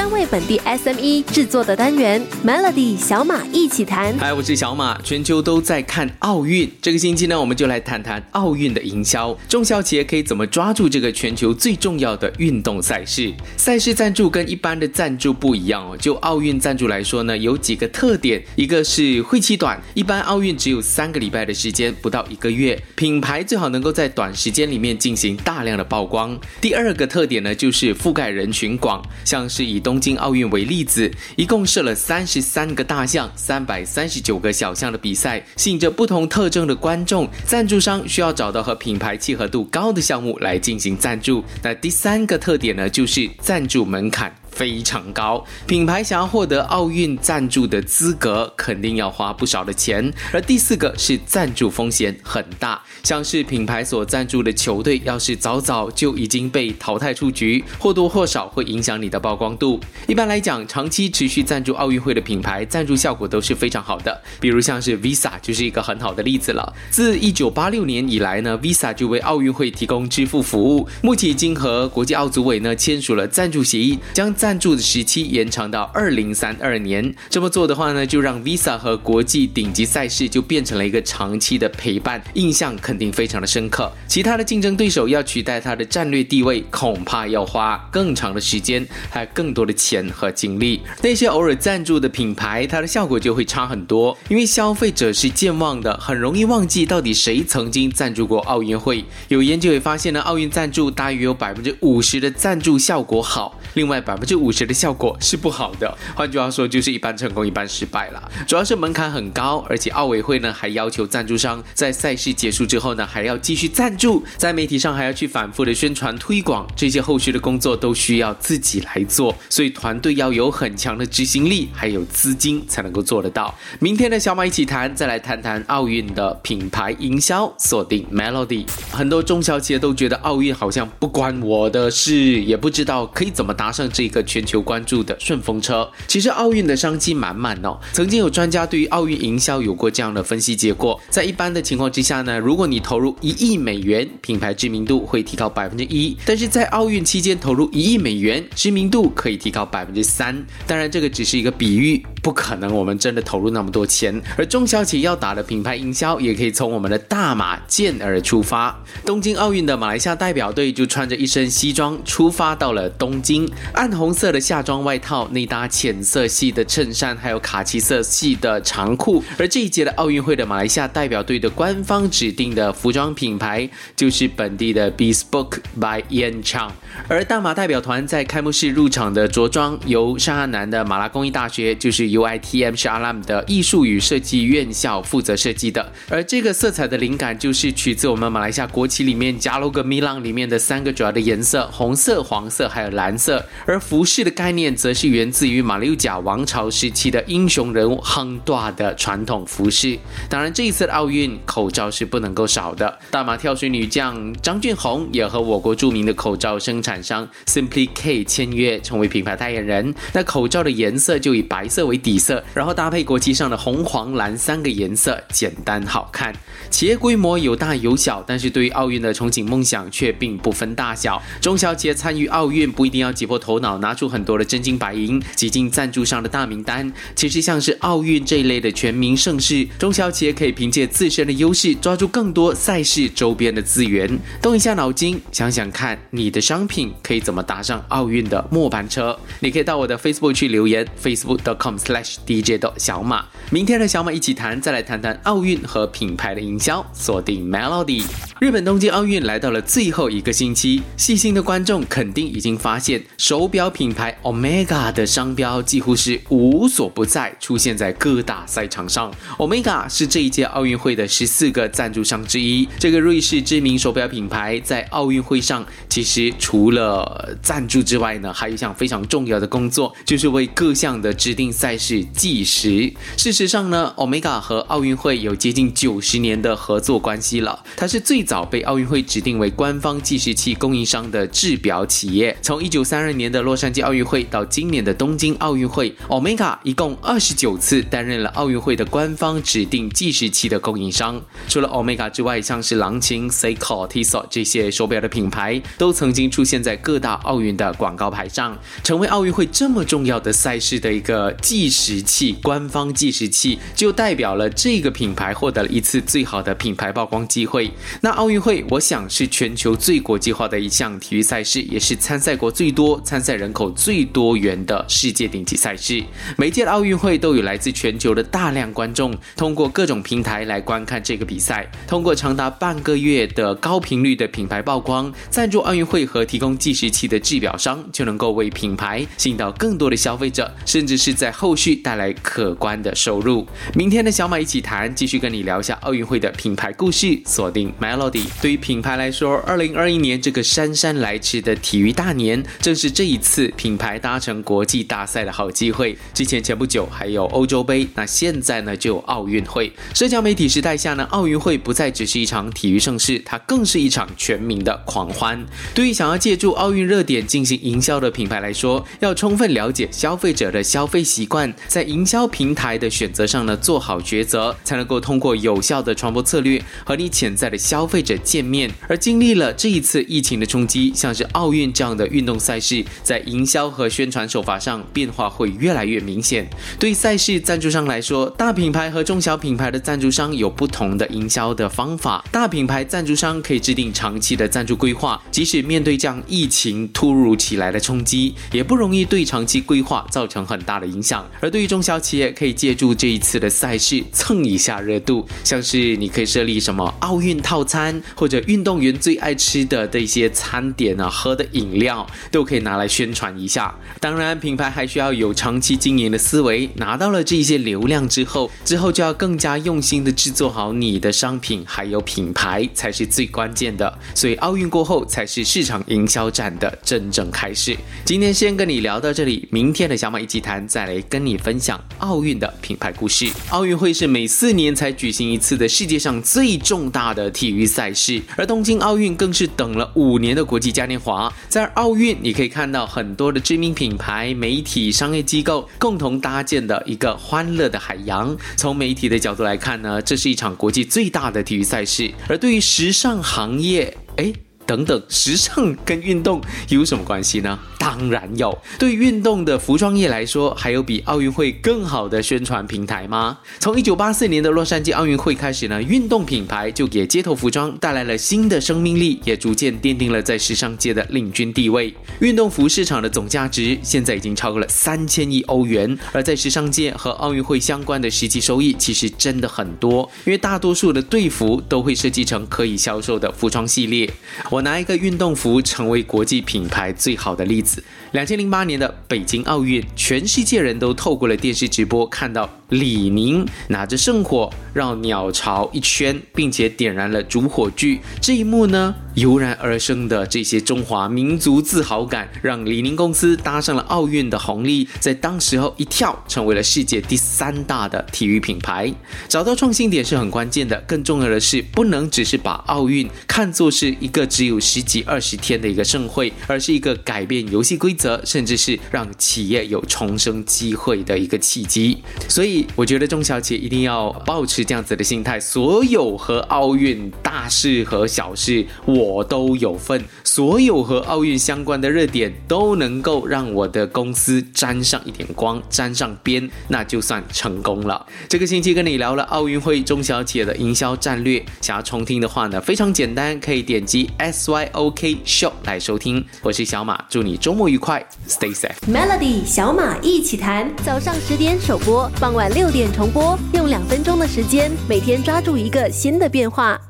专为本地 SME 制作的单元 Melody 小马一起谈。嗨，我是小马。全球都在看奥运，这个星期呢，我们就来谈谈奥运的营销。中小企业可以怎么抓住这个全球最重要的运动赛事？赛事赞助跟一般的赞助不一样哦。就奥运赞助来说呢，有几个特点，一个是会期短，一般奥运只有三个礼拜的时间，不到一个月，品牌最好能够在短时间里面进行大量的曝光。第二个特点呢，就是覆盖人群广，像是以东东京奥运为例子，一共设了三十三个大项、三百三十九个小项的比赛，吸引着不同特征的观众。赞助商需要找到和品牌契合度高的项目来进行赞助。那第三个特点呢，就是赞助门槛。非常高，品牌想要获得奥运赞助的资格，肯定要花不少的钱。而第四个是赞助风险很大，像是品牌所赞助的球队，要是早早就已经被淘汰出局，或多或少会影响你的曝光度。一般来讲，长期持续赞助奥运会的品牌，赞助效果都是非常好的。比如像是 Visa 就是一个很好的例子了。自一九八六年以来呢，Visa 就为奥运会提供支付服务，目前已经和国际奥组委呢签署了赞助协议，将。赞助的时期延长到二零三二年，这么做的话呢，就让 Visa 和国际顶级赛事就变成了一个长期的陪伴，印象肯定非常的深刻。其他的竞争对手要取代它的战略地位，恐怕要花更长的时间，还有更多的钱和精力。那些偶尔赞助的品牌，它的效果就会差很多，因为消费者是健忘的，很容易忘记到底谁曾经赞助过奥运会。有研究也发现呢，奥运赞助大约有百分之五十的赞助效果好，另外百分之这五十的效果是不好的，换句话说就是一半成功一半失败了。主要是门槛很高，而且奥委会呢还要求赞助商在赛事结束之后呢还要继续赞助，在媒体上还要去反复的宣传推广，这些后续的工作都需要自己来做，所以团队要有很强的执行力，还有资金才能够做得到。明天的小马一起谈，再来谈谈奥运的品牌营销，锁定 Melody。很多中小企业都觉得奥运好像不关我的事，也不知道可以怎么搭上这个。全球关注的顺风车，其实奥运的商机满满哦。曾经有专家对于奥运营销有过这样的分析结果：在一般的情况之下呢，如果你投入一亿美元，品牌知名度会提高百分之一；但是在奥运期间投入一亿美元，知名度可以提高百分之三。当然，这个只是一个比喻，不可能我们真的投入那么多钱。而中小企业要打的品牌营销，也可以从我们的大马健儿出发。东京奥运的马来西亚代表队就穿着一身西装出发到了东京，暗红。红色的夏装外套，内搭浅色系的衬衫，还有卡其色系的长裤。而这一届的奥运会的马来西亚代表队的官方指定的服装品牌就是本地的 Bespoke by Yan Chang。而大马代表团在开幕式入场的着装，由上海南的马拉工艺大学，就是 UITM 是阿拉姆的艺术与设计院校负责设计的。而这个色彩的灵感就是取自我们马来西亚国旗里面加罗格米朗里面的三个主要的颜色：红色、黄色还有蓝色。而服服饰的概念则是源自于马六甲王朝时期的英雄人物亨多的传统服饰。当然，这一次的奥运口罩是不能够少的。大马跳水女将张俊宏也和我国著名的口罩生产商 Simply K 签约，成为品牌代言人。那口罩的颜色就以白色为底色，然后搭配国旗上的红、黄、蓝三个颜色，简单好看。企业规模有大有小，但是对于奥运的憧憬梦想却并不分大小。中小企业参与奥运不一定要挤破头脑拿。拿出很多的真金白银挤进赞助商的大名单，其实像是奥运这一类的全民盛事，中小企业可以凭借自身的优势，抓住更多赛事周边的资源。动一下脑筋，想想看你的商品可以怎么搭上奥运的末班车。你可以到我的 Facebook 去留言，facebook.com/slash dj 的小马。明天的小马一起谈，再来谈谈奥运和品牌的营销。锁定 Melody。日本东京奥运来到了最后一个星期，细心的观众肯定已经发现手表。品牌 Omega 的商标几乎是无所不在，出现在各大赛场上。Omega 是这一届奥运会的十四个赞助商之一。这个瑞士知名手表品牌在奥运会上，其实除了赞助之外呢，还有一项非常重要的工作，就是为各项的指定赛事计时。事实上呢，Omega 和奥运会有接近九十年的合作关系了。它是最早被奥运会指定为官方计时器供应商的制表企业。从一九三二年的洛杉矶奥运会到今年的东京奥运会，Omega 一共二十九次担任了奥运会的官方指定计时器的供应商。除了 Omega 之外，像是狼琴、Seiko、Tissot 这些手表的品牌，都曾经出现在各大奥运的广告牌上，成为奥运会这么重要的赛事的一个计时器。官方计时器就代表了这个品牌获得了一次最好的品牌曝光机会。那奥运会，我想是全球最国际化的一项体育赛事，也是参赛国最多、参赛人口最多元的世界顶级赛事。每届奥运会都有来自全球的大量观众，通过各种平台来观看这个比赛。通过长达半个月的高频率的品牌曝光，赞助奥运会和提供计时器的制表商，就能够为品牌吸引到更多的消费者，甚至是在后续带来可观的收入。明天的小马一起谈，继续跟你聊一下奥运会的品牌故事，锁定 Melody。对于品牌来说，二零二一年这个姗姗来迟的体育大年，正是这一次品牌搭乘国际大赛的好机会。之前前不久还有欧洲杯，那现在呢就有奥运会。社交媒体时代下呢，奥运会不再只是一场体育盛事，它更是一场全民的狂欢。对于想要借助奥运热点进行营销的品牌来说，要充分了解消费者的消费习惯，在营销平台的选择上呢做好抉择，才能够通过有效的传播策略和你潜在的消费者见面。而经历了这一次疫情的冲击，像是奥运这样的运动赛事，在营销和宣传手法上变化会越来越明显。对赛事赞助商来说，大品牌和中小品牌的赞助商有不同的营销的方法。大品牌赞助商可以制定长期的赞助规划，即使面对这样疫情突如其来的冲击，也不容易对长期规划造成很大的影响。而对于中小企业，可以借助这一次的赛事蹭一下热度，像是你可以设立什么奥运套餐，或者运动员最爱吃的这些餐点啊、喝的饮料，都可以拿来宣传传一下。当然，品牌还需要有长期经营的思维，拿到了这些流量之后，之后就要更加用心的制作好你的商品，还有品牌才是最关键的。所以奥运过后才是市场营销战的真正开始。今天先跟你聊到这里，明天的小马一起谈，再来跟你分享奥运的品牌故事。奥运会是每四年才举行一次的世界上最重大的体育赛事，而东京奥运更是等了五年的国际嘉年华。在奥运，你可以看到很多的知名品牌、媒体、商业机构共同搭建的一个欢乐的海洋。从媒体的角度来看呢，这是一场国际最大的体育赛事。而对于时尚行业，哎。等等，时尚跟运动有什么关系呢？当然有。对运动的服装业来说，还有比奥运会更好的宣传平台吗？从一九八四年的洛杉矶奥运会开始呢，运动品牌就给街头服装带来了新的生命力，也逐渐奠定了在时尚界的领军地位。运动服市场的总价值现在已经超过了三千亿欧元，而在时尚界和奥运会相关的实际收益其实真的很多，因为大多数的队服都会设计成可以销售的服装系列。我。拿一个运动服成为国际品牌最好的例子。两千零八年的北京奥运，全世界人都透过了电视直播看到李宁拿着圣火绕鸟巢一圈，并且点燃了主火炬。这一幕呢，油然而生的这些中华民族自豪感，让李宁公司搭上了奥运的红利，在当时候一跳成为了世界第三大的体育品牌。找到创新点是很关键的，更重要的是不能只是把奥运看作是一个只有十几二十天的一个盛会，而是一个改变游戏规则。则甚至是让企业有重生机会的一个契机，所以我觉得中小企一定要保持这样子的心态。所有和奥运大事和小事我都有份，所有和奥运相关的热点都能够让我的公司沾上一点光，沾上边，那就算成功了。这个星期跟你聊了奥运会中小企业的营销战略，想要重听的话呢，非常简单，可以点击 S Y O K Show 来收听。我是小马，祝你周末愉快。Stay safe. Melody 小马一起谈，早上十点首播，傍晚六点重播，用两分钟的时间，每天抓住一个新的变化。